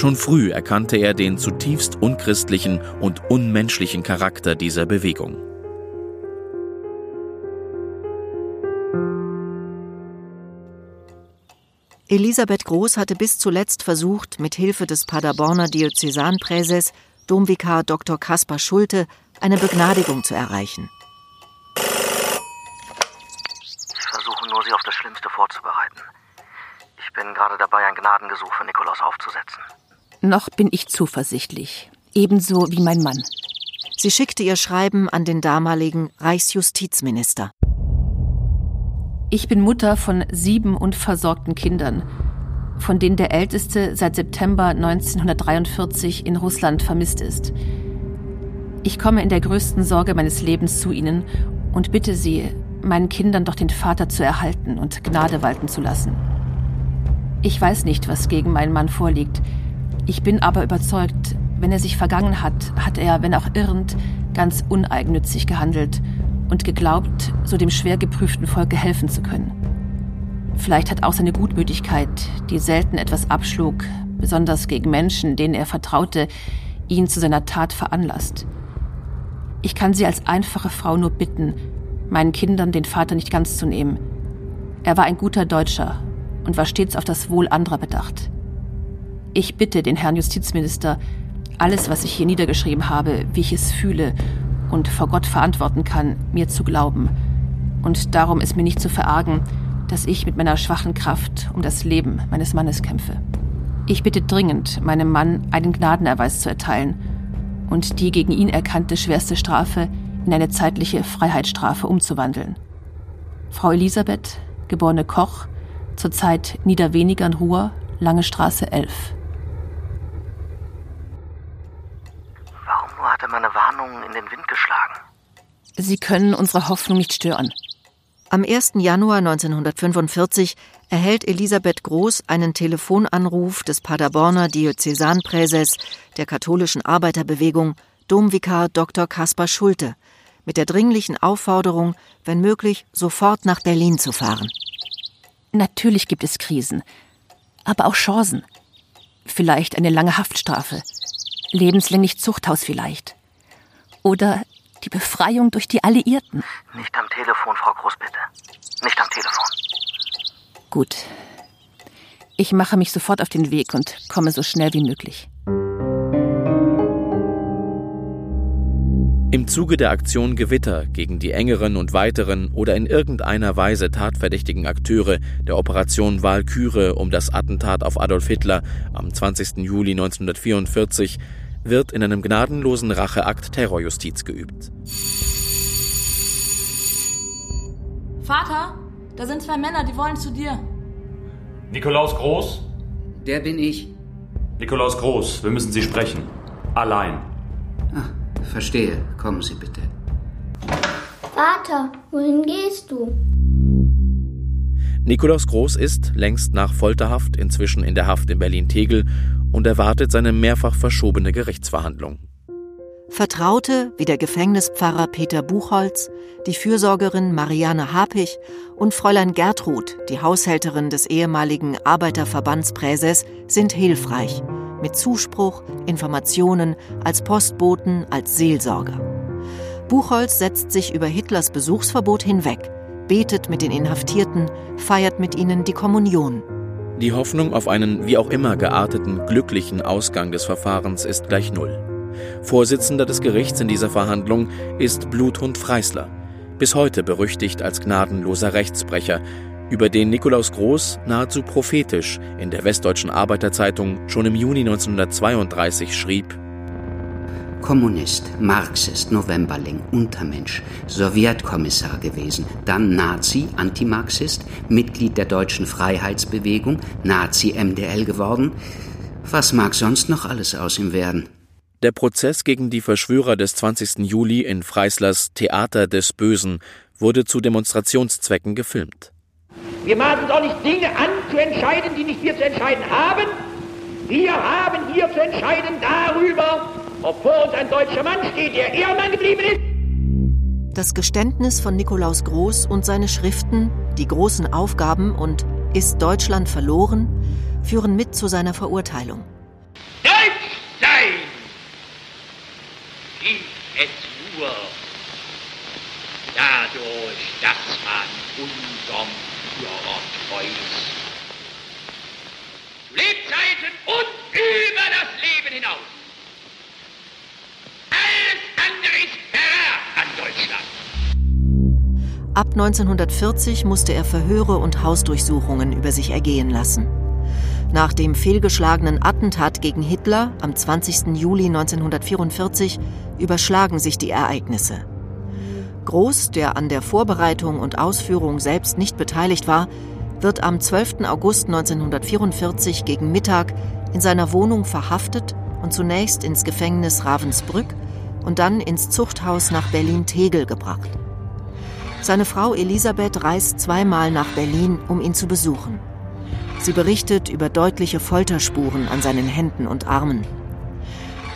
Schon früh erkannte er den zutiefst unchristlichen und unmenschlichen Charakter dieser Bewegung. Elisabeth Groß hatte bis zuletzt versucht, mit Hilfe des Paderborner Diözesanpräses, Domvikar Dr. Kaspar Schulte, eine Begnadigung zu erreichen. Ich versuche nur, Sie auf das Schlimmste vorzubereiten. Ich bin gerade dabei, ein Gnadengesuch für Nikolaus aufzusetzen. Noch bin ich zuversichtlich. Ebenso wie mein Mann. Sie schickte ihr Schreiben an den damaligen Reichsjustizminister. Ich bin Mutter von sieben unversorgten Kindern, von denen der älteste seit September 1943 in Russland vermisst ist. Ich komme in der größten Sorge meines Lebens zu Ihnen und bitte Sie, meinen Kindern doch den Vater zu erhalten und Gnade walten zu lassen. Ich weiß nicht, was gegen meinen Mann vorliegt. Ich bin aber überzeugt, wenn er sich vergangen hat, hat er, wenn auch irrend, ganz uneigennützig gehandelt und geglaubt, so dem schwer geprüften Volke helfen zu können. Vielleicht hat auch seine Gutmütigkeit, die selten etwas abschlug, besonders gegen Menschen, denen er vertraute, ihn zu seiner Tat veranlasst. Ich kann Sie als einfache Frau nur bitten, meinen Kindern den Vater nicht ganz zu nehmen. Er war ein guter Deutscher und war stets auf das Wohl anderer bedacht. Ich bitte den Herrn Justizminister, alles, was ich hier niedergeschrieben habe, wie ich es fühle und vor Gott verantworten kann, mir zu glauben. Und darum ist mir nicht zu verargen, dass ich mit meiner schwachen Kraft um das Leben meines Mannes kämpfe. Ich bitte dringend, meinem Mann einen Gnadenerweis zu erteilen und die gegen ihn erkannte schwerste Strafe in eine zeitliche Freiheitsstrafe umzuwandeln. Frau Elisabeth, geborene Koch, zurzeit Niederwenigern Ruhr, Lange Straße 11. Warum nur hat er meine Warnungen in den Wind geschlagen? Sie können unsere Hoffnung nicht stören. Am 1. Januar 1945 erhält Elisabeth Groß einen Telefonanruf des Paderborner Diözesanpräses der katholischen Arbeiterbewegung, Domvikar Dr. Kaspar Schulte, mit der dringlichen Aufforderung, wenn möglich, sofort nach Berlin zu fahren. Natürlich gibt es Krisen, aber auch Chancen. Vielleicht eine lange Haftstrafe, lebenslänglich Zuchthaus vielleicht. Oder die Befreiung durch die Alliierten. Nicht am Telefon, Frau Groß, bitte. Nicht am Telefon. Gut. Ich mache mich sofort auf den Weg und komme so schnell wie möglich. Im Zuge der Aktion Gewitter gegen die engeren und weiteren oder in irgendeiner Weise tatverdächtigen Akteure der Operation Walküre um das Attentat auf Adolf Hitler am 20. Juli 1944 wird in einem gnadenlosen Racheakt Terrorjustiz geübt. Vater, da sind zwei Männer, die wollen zu dir. Nikolaus Groß? Der bin ich. Nikolaus Groß, wir müssen Sie sprechen. Allein. Ah, verstehe. Kommen Sie bitte. Vater, wohin gehst du? Nikolaus Groß ist, längst nach Folterhaft, inzwischen in der Haft in Berlin-Tegel und erwartet seine mehrfach verschobene Gerichtsverhandlung. Vertraute wie der Gefängnispfarrer Peter Buchholz, die Fürsorgerin Marianne Hapich und Fräulein Gertrud, die Haushälterin des ehemaligen Arbeiterverbandspräses, sind hilfreich. Mit Zuspruch, Informationen, als Postboten, als Seelsorger. Buchholz setzt sich über Hitlers Besuchsverbot hinweg, betet mit den Inhaftierten, feiert mit ihnen die Kommunion. Die Hoffnung auf einen wie auch immer gearteten, glücklichen Ausgang des Verfahrens ist gleich null. Vorsitzender des Gerichts in dieser Verhandlung ist Bluthund Freisler, bis heute berüchtigt als gnadenloser Rechtsbrecher, über den Nikolaus Groß nahezu prophetisch in der Westdeutschen Arbeiterzeitung schon im Juni 1932 schrieb: Kommunist, Marxist, Novemberling, Untermensch, Sowjetkommissar gewesen, dann Nazi, Antimarxist, Mitglied der deutschen Freiheitsbewegung, Nazi-MDL geworden. Was mag sonst noch alles aus ihm werden? Der Prozess gegen die Verschwörer des 20. Juli in Freislers Theater des Bösen wurde zu Demonstrationszwecken gefilmt. Wir maßen doch nicht Dinge an zu entscheiden, die nicht wir zu entscheiden haben. Wir haben hier zu entscheiden darüber, ob vor uns ein deutscher Mann steht, der Ehrenmann geblieben ist. Das Geständnis von Nikolaus Groß und seine Schriften, die großen Aufgaben und Ist Deutschland verloren, führen mit zu seiner Verurteilung. Deutsch sein! Wie es nur dadurch, dass man unserem Lebzeiten und über das Leben hinaus. Alles andere ist Verrat an Deutschland. Ab 1940 musste er Verhöre und Hausdurchsuchungen über sich ergehen lassen. Nach dem fehlgeschlagenen Attentat gegen Hitler am 20. Juli 1944 überschlagen sich die Ereignisse. Groß, der an der Vorbereitung und Ausführung selbst nicht beteiligt war, wird am 12. August 1944 gegen Mittag in seiner Wohnung verhaftet und zunächst ins Gefängnis Ravensbrück und dann ins Zuchthaus nach Berlin-Tegel gebracht. Seine Frau Elisabeth reist zweimal nach Berlin, um ihn zu besuchen. Sie berichtet über deutliche Folterspuren an seinen Händen und Armen.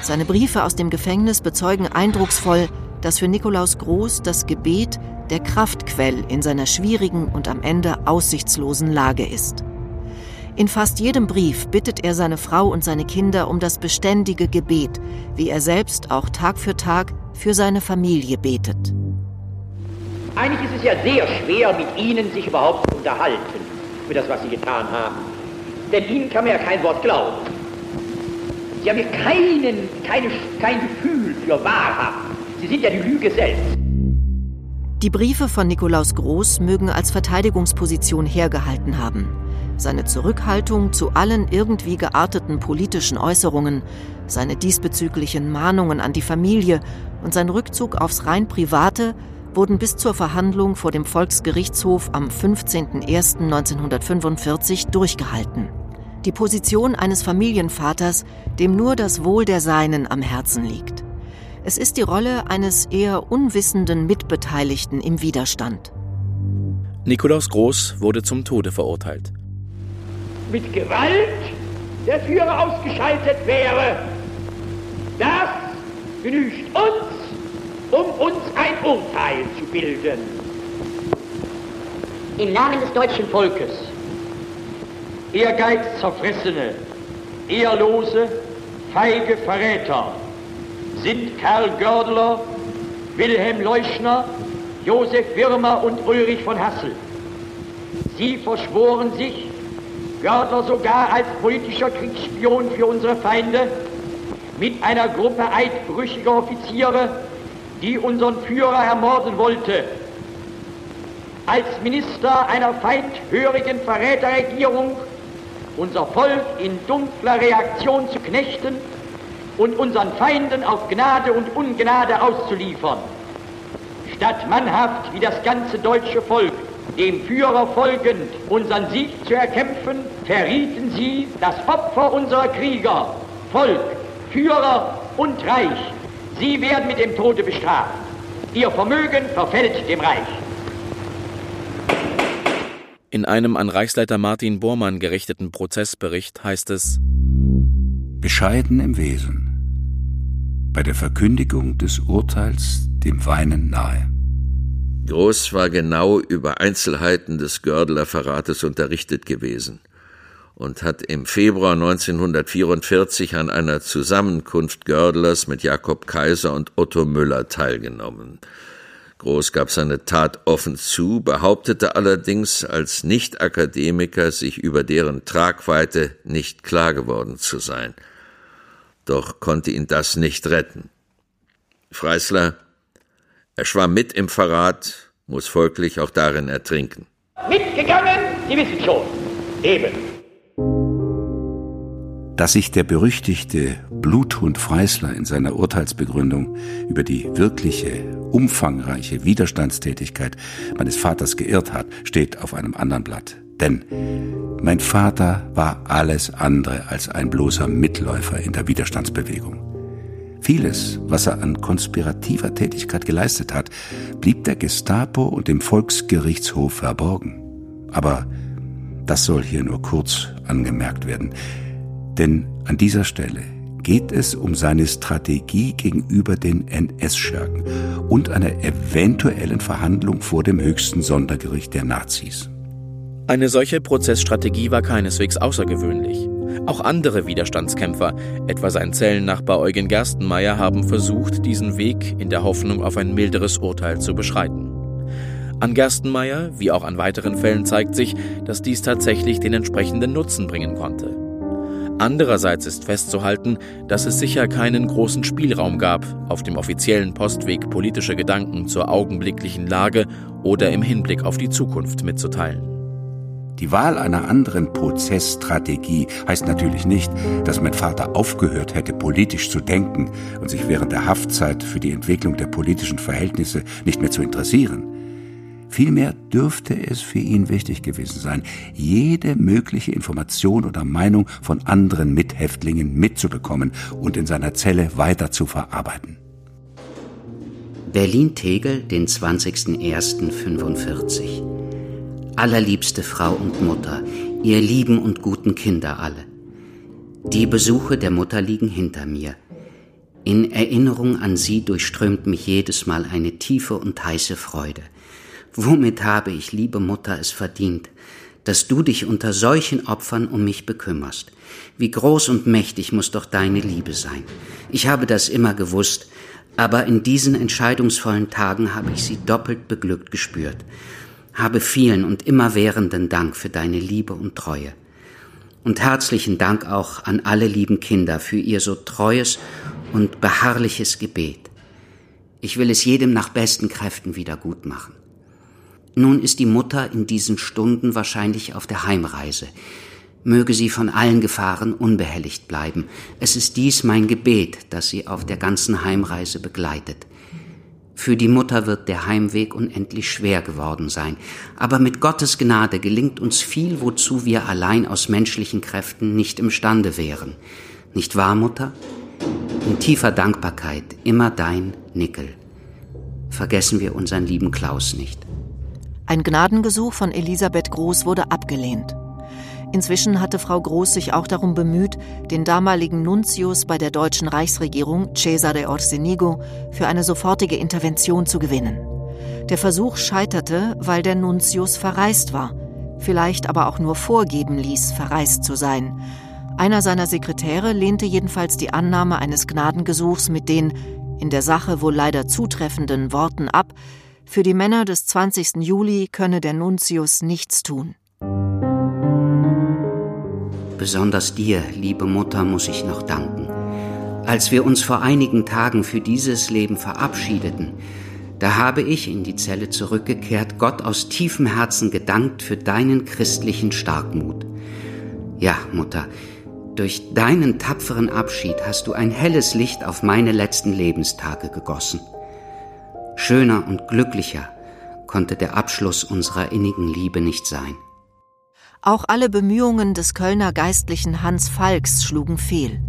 Seine Briefe aus dem Gefängnis bezeugen eindrucksvoll, dass für Nikolaus Groß das Gebet der Kraftquell in seiner schwierigen und am Ende aussichtslosen Lage ist. In fast jedem Brief bittet er seine Frau und seine Kinder um das beständige Gebet, wie er selbst auch Tag für Tag für seine Familie betet. Eigentlich ist es ja sehr schwer, mit Ihnen sich überhaupt zu unterhalten für das, was Sie getan haben. Denn Ihnen kann man ja kein Wort glauben. Sie haben ja keinen, keine, kein Gefühl für Wahrheit. Sie sind ja die Lüge selbst. Die Briefe von Nikolaus Groß mögen als Verteidigungsposition hergehalten haben. Seine Zurückhaltung zu allen irgendwie gearteten politischen Äußerungen, seine diesbezüglichen Mahnungen an die Familie und sein Rückzug aufs rein Private wurden bis zur Verhandlung vor dem Volksgerichtshof am 15.01.1945 durchgehalten. Die Position eines Familienvaters, dem nur das Wohl der Seinen am Herzen liegt. Es ist die Rolle eines eher unwissenden Mitbeteiligten im Widerstand. Nikolaus Groß wurde zum Tode verurteilt. Mit Gewalt der Führer ausgeschaltet wäre, das genügt uns, um uns ein Urteil zu bilden. Im Namen des deutschen Volkes, Ehrgeiz zerfressene, ehrlose, feige Verräter, sind Karl Gördler, Wilhelm Leuschner, Josef Wirmer und Ulrich von Hassel. Sie verschworen sich, Gördler sogar als politischer Kriegsspion für unsere Feinde, mit einer Gruppe eidbrüchiger Offiziere, die unseren Führer ermorden wollte, als Minister einer feindhörigen Verräterregierung unser Volk in dunkler Reaktion zu knechten und unseren Feinden auf Gnade und Ungnade auszuliefern. Statt mannhaft wie das ganze deutsche Volk dem Führer folgend unseren Sieg zu erkämpfen, verrieten sie das Opfer unserer Krieger, Volk, Führer und Reich. Sie werden mit dem Tode bestraft. Ihr Vermögen verfällt dem Reich. In einem an Reichsleiter Martin Bormann gerichteten Prozessbericht heißt es Bescheiden im Wesen, bei der Verkündigung des Urteils dem Weinen nahe. Groß war genau über Einzelheiten des Gördeler Verrates unterrichtet gewesen und hat im Februar 1944 an einer Zusammenkunft Gördelers mit Jakob Kaiser und Otto Müller teilgenommen. Groß gab seine Tat offen zu, behauptete allerdings als Nicht-Akademiker sich über deren Tragweite nicht klar geworden zu sein. Doch konnte ihn das nicht retten. Freisler, er schwamm mit im Verrat, muss folglich auch darin ertrinken. Mitgegangen, Sie wissen schon. Eben. Dass sich der berüchtigte Bluthund Freisler in seiner Urteilsbegründung über die wirkliche, umfangreiche Widerstandstätigkeit meines Vaters geirrt hat, steht auf einem anderen Blatt. Denn mein Vater war alles andere als ein bloßer Mitläufer in der Widerstandsbewegung. Vieles, was er an konspirativer Tätigkeit geleistet hat, blieb der Gestapo und dem Volksgerichtshof verborgen. Aber das soll hier nur kurz angemerkt werden. Denn an dieser Stelle geht es um seine Strategie gegenüber den NS-Schurken und einer eventuellen Verhandlung vor dem höchsten Sondergericht der Nazis. Eine solche Prozessstrategie war keineswegs außergewöhnlich. Auch andere Widerstandskämpfer, etwa sein Zellennachbar Eugen Gerstenmeier, haben versucht, diesen Weg in der Hoffnung auf ein milderes Urteil zu beschreiten. An Gerstenmeier, wie auch an weiteren Fällen, zeigt sich, dass dies tatsächlich den entsprechenden Nutzen bringen konnte. Andererseits ist festzuhalten, dass es sicher keinen großen Spielraum gab, auf dem offiziellen Postweg politische Gedanken zur augenblicklichen Lage oder im Hinblick auf die Zukunft mitzuteilen. Die Wahl einer anderen Prozessstrategie heißt natürlich nicht, dass mein Vater aufgehört hätte, politisch zu denken und sich während der Haftzeit für die Entwicklung der politischen Verhältnisse nicht mehr zu interessieren. Vielmehr dürfte es für ihn wichtig gewesen sein, jede mögliche Information oder Meinung von anderen Mithäftlingen mitzubekommen und in seiner Zelle weiter zu verarbeiten. Berlin-Tegel, den 20.01.45. Allerliebste Frau und Mutter, ihr lieben und guten Kinder alle. Die Besuche der Mutter liegen hinter mir. In Erinnerung an sie durchströmt mich jedes Mal eine tiefe und heiße Freude. Womit habe ich, liebe Mutter, es verdient, dass du dich unter solchen Opfern um mich bekümmerst? Wie groß und mächtig muss doch deine Liebe sein. Ich habe das immer gewusst, aber in diesen entscheidungsvollen Tagen habe ich sie doppelt beglückt gespürt. Habe vielen und immerwährenden Dank für deine Liebe und Treue. Und herzlichen Dank auch an alle lieben Kinder für ihr so treues und beharrliches Gebet. Ich will es jedem nach besten Kräften wieder gut machen. Nun ist die Mutter in diesen Stunden wahrscheinlich auf der Heimreise. Möge sie von allen Gefahren unbehelligt bleiben. Es ist dies mein Gebet, das sie auf der ganzen Heimreise begleitet. Für die Mutter wird der Heimweg unendlich schwer geworden sein, aber mit Gottes Gnade gelingt uns viel, wozu wir allein aus menschlichen Kräften nicht imstande wären. Nicht wahr, Mutter? In tiefer Dankbarkeit immer dein Nickel. Vergessen wir unseren lieben Klaus nicht. Ein Gnadengesuch von Elisabeth Groß wurde abgelehnt. Inzwischen hatte Frau Groß sich auch darum bemüht, den damaligen Nuntius bei der deutschen Reichsregierung, Cesare Orsenigo, für eine sofortige Intervention zu gewinnen. Der Versuch scheiterte, weil der Nuntius verreist war, vielleicht aber auch nur vorgeben ließ, verreist zu sein. Einer seiner Sekretäre lehnte jedenfalls die Annahme eines Gnadengesuchs mit den in der Sache wohl leider zutreffenden Worten ab, für die Männer des 20. Juli könne der Nuntius nichts tun. Besonders dir, liebe Mutter, muss ich noch danken. Als wir uns vor einigen Tagen für dieses Leben verabschiedeten, da habe ich in die Zelle zurückgekehrt, Gott aus tiefem Herzen gedankt für deinen christlichen Starkmut. Ja, Mutter, durch deinen tapferen Abschied hast du ein helles Licht auf meine letzten Lebenstage gegossen. Schöner und glücklicher konnte der Abschluss unserer innigen Liebe nicht sein. Auch alle Bemühungen des Kölner Geistlichen Hans Falks schlugen fehl.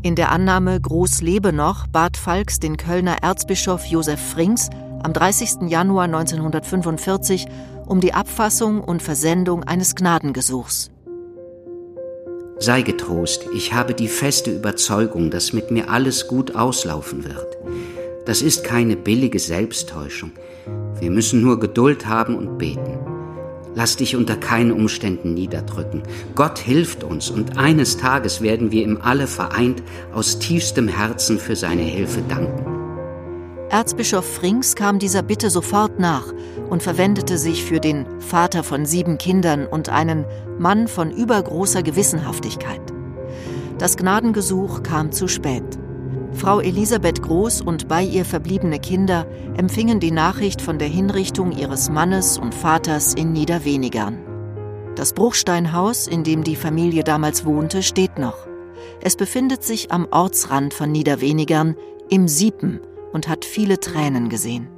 In der Annahme Groß lebe noch bat Falks den Kölner Erzbischof Josef Frings am 30. Januar 1945 um die Abfassung und Versendung eines Gnadengesuchs. Sei getrost, ich habe die feste Überzeugung, dass mit mir alles gut auslaufen wird. Das ist keine billige Selbsttäuschung. Wir müssen nur Geduld haben und beten. Lass dich unter keinen Umständen niederdrücken. Gott hilft uns und eines Tages werden wir ihm alle vereint aus tiefstem Herzen für seine Hilfe danken. Erzbischof Frings kam dieser Bitte sofort nach und verwendete sich für den Vater von sieben Kindern und einen Mann von übergroßer Gewissenhaftigkeit. Das Gnadengesuch kam zu spät. Frau Elisabeth Groß und bei ihr verbliebene Kinder empfingen die Nachricht von der Hinrichtung ihres Mannes und Vaters in Niederwenigern. Das Bruchsteinhaus, in dem die Familie damals wohnte, steht noch. Es befindet sich am Ortsrand von Niederwenigern im Siepen und hat viele Tränen gesehen.